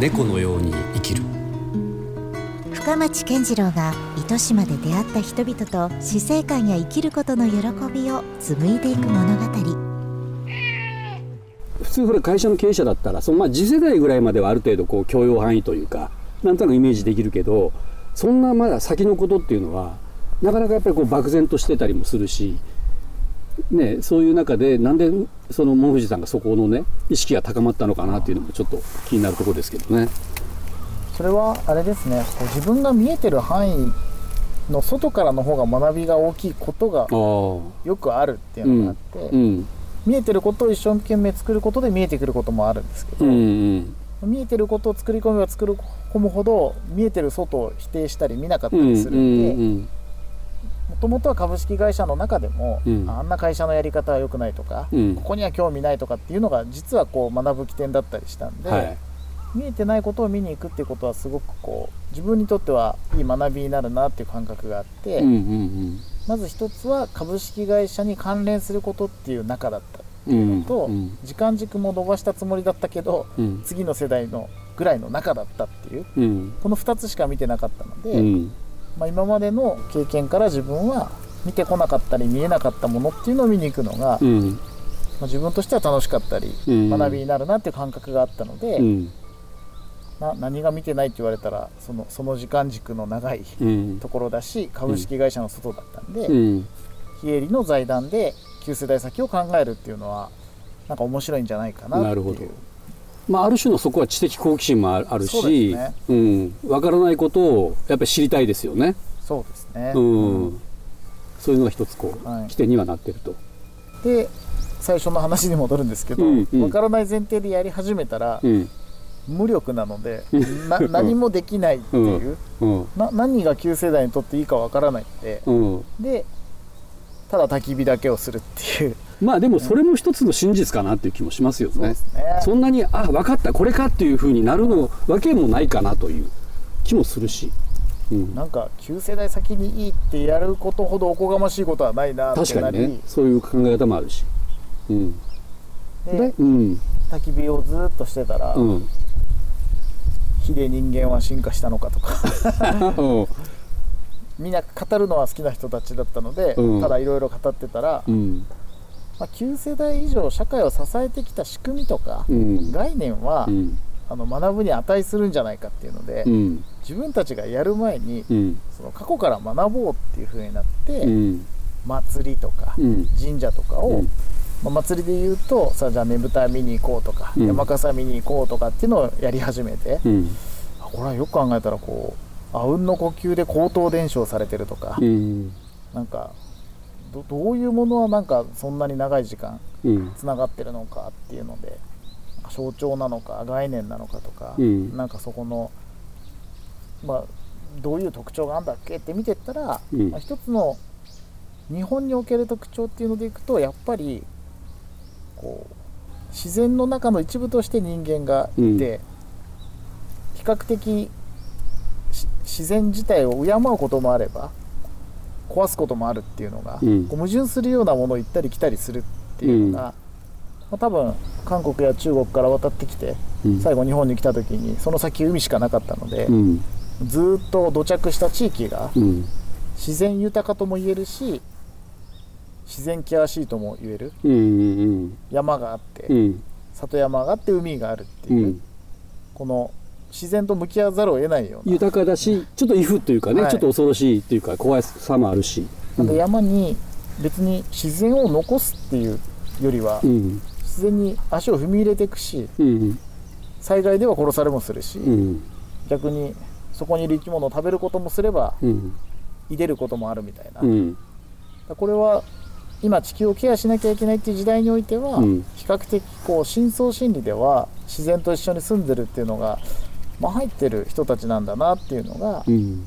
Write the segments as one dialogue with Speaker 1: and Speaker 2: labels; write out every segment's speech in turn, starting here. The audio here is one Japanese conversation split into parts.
Speaker 1: 猫のように生きる。
Speaker 2: 深町健次郎が糸島で出会った人々と死生観や生きることの喜びを紡いでいく物語。
Speaker 3: 普通ほら会社の経営者だったらそのまあ次世代ぐらいまではある程度こう許容範囲というかなんとなくイメージできるけどそんなまだ先のことっていうのはなかなかやっぱりこう漠然としてたりもするし、ね、そういう中でなんでその門藤さんがそこのね意識が高まったのかなっていうのもちょっと気になるところですけどね。
Speaker 4: それはあれですね。こう自分が見えてる範囲の外からの方が学びが大きいことがよくあるっていうのがあって、うんうん、見えてることを一生懸命作ることで見えてくることもあるんですけど、うんうん。見えてることを作り込めば作り込むほど見えてる外を否定したり見なかったりするんでもともとは株式会社の中でも、うん、あんな会社のやり方は良くないとか、うん、ここには興味ないとかっていうのが実はこう学ぶ起点だったりしたんで、はい、見えてないことを見に行くっていうことはすごくこう自分にとってはいい学びになるなっていう感覚があって、うんうんうん、まず一つは株式会社に関連することっていう中だったっていうのと、うんうん、時間軸も伸ばしたつもりだったけど、うん、次の世代のぐらいの中だったっていう、うん、この2つしか見てなかったので、まあ、今までの経験から自分は見てこなかったり見えなかったものっていうのを見に行くのが、まあ、自分としては楽しかったり、学びになるなっていう感覚があったので。な何が見てないって言われたらそのその時間軸の長いところだし、うん、株式会社の外だったんで、うん、非営利の財団で旧世代先を考えるっていうのはなんか面白いんじゃないかななるほど
Speaker 3: まあ、ある種のそこは知的好奇心もあるし、ね、うん、分からないことをやっぱり知りたいですよね。
Speaker 4: そうですね、
Speaker 3: うん、そういうのが一つこう、はい、起点にはなってると。
Speaker 4: で最初の話に戻るんですけど、うんうん、分からない前提でやり始めたら、うん、無力なのでな何もできないっていう、うん。うん、な何が旧世代にとっていいかわからないって、うん、でただ焚き火だけをするっていう
Speaker 3: まあでもそれも一つの真実かなっていう気もしますよね。そね。そんなにあ分かったこれかっていうふうになるのわけもないかなという気もするし。
Speaker 4: うん、なんか旧世代先にいいってやることほどおこがましいことはないなってなり。確かにね。
Speaker 3: そういう考え方もあるし、うん、
Speaker 4: で、うん、焚き火をずっとしてたら、うん、火で人間は進化したのかとか。みんな語るのは好きな人たちだったので、うん、ただいろいろ語ってたら、うん、まあ、9世代以上社会を支えてきた仕組みとか、うん、概念は、あの学ぶに値するんじゃないかっていうので、自分たちがやる前に、その過去から学ぼうっていうふうになって、祭りとか、神社とかを、まあ、祭りで言うとさあじゃあねぶた見に行こうとか、うん、山笠見に行こうとかっていうのをやり始めて、うん、これはよく考えたらこうあうんの呼吸で口頭伝承されてるとか、うん、なんかどどういうものはなんかそんなに長い時間つながってるのかっていうので、象徴なのか概念なのかとか、うん、なんかそこのまあどういう特徴があるんだっけって見てったら、まあ、一つの日本における特徴っていうのでいくとやっぱりこう自然の中の一部として人間がいて、うん、比較的自然自体を敬うこともあれば壊すこともあるっていうのが、うん、矛盾するようなものを行ったり来たりするっていうのが、うん、まあ、多分韓国や中国から渡ってきて、最後日本に来た時にその先海しかなかったので、ずっと土着した地域が自然豊かとも言えるし自然険しいとも言える、うんうんうん、山があって、うん、里山があって海があるっていう、うん、この自然と向き合わざるを得ないような。
Speaker 3: 豊かだしちょっと威風というかね、はい、ちょっと恐ろしいというか怖さもあるし、
Speaker 4: うん、山に別に自然を残すっていうよりは、うん、自然に足を踏み入れていくし、うん、災害では殺されもするし、逆にそこにいる生き物を食べることもすれば、いでることもあるみたいな、これは今地球をケアしなきゃいけないっていう時代においては、うん、比較的こう深層心理では自然と一緒に住んでるっていうのが、まあ、入ってる人たちなんだなっていうのが、うん、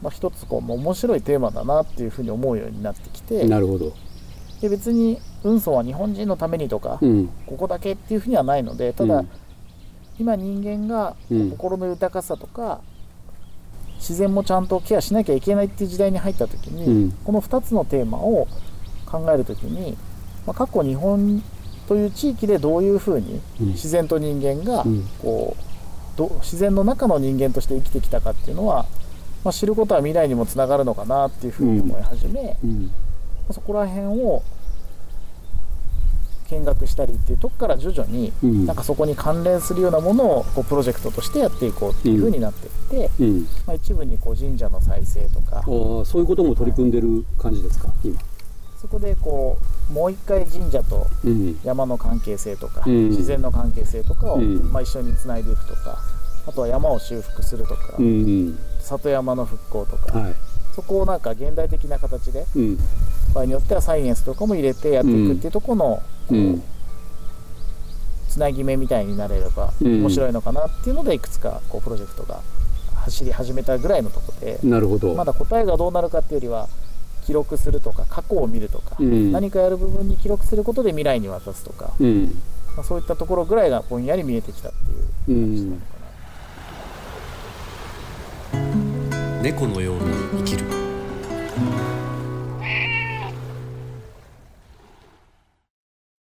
Speaker 4: まあ、一つこう面白いテーマだなっていうふうに思うようになってきて
Speaker 3: なるほど。
Speaker 4: で別に運送は日本人のためにとか、うん、ここだけっていうふうにはないのでただ、今人間が心の豊かさとか、自然もちゃんとケアしなきゃいけないっていう時代に入った時に、この2つのテーマを考える時に、まあ、過去日本という地域でどういうふうに自然と人間がこうど自然の中の人間として生きてきたかっていうのは、まあ、知ることは未来にもつながるのかなっていうふうに思い始め、そこら辺を見学したりっていうとこから徐々に、なんかそこに関連するようなものをこうプロジェクトとしてやっていこうっていうふうになっていって、まあ、一部にこう神社の再生とか
Speaker 3: そういうことも取り組んでる感じですか、はい、今
Speaker 4: そこでこうもう一回神社と山の関係性とか、自然の関係性とかを、まあ、一緒につないでいくとかあとは山を修復するとか、里山の復興とか、はい、そこをなんか現代的な形で、場合によってはサイエンスとかも入れてやっていくっていうところの、うん、つなぎ目みたいになれれば面白いのかなっていうのでいくつかこうプロジェクトが走り始めたぐらいのとこで
Speaker 3: なるほど。
Speaker 4: まだ答えがどうなるかっていうよりは記録するとか過去を見るとか、うん、何かやる部分に記録することで未来に渡すとか、うん、まあ、そういったところぐらいがぼんやり見えてきたっていう感じなの
Speaker 1: かな、猫のように生きる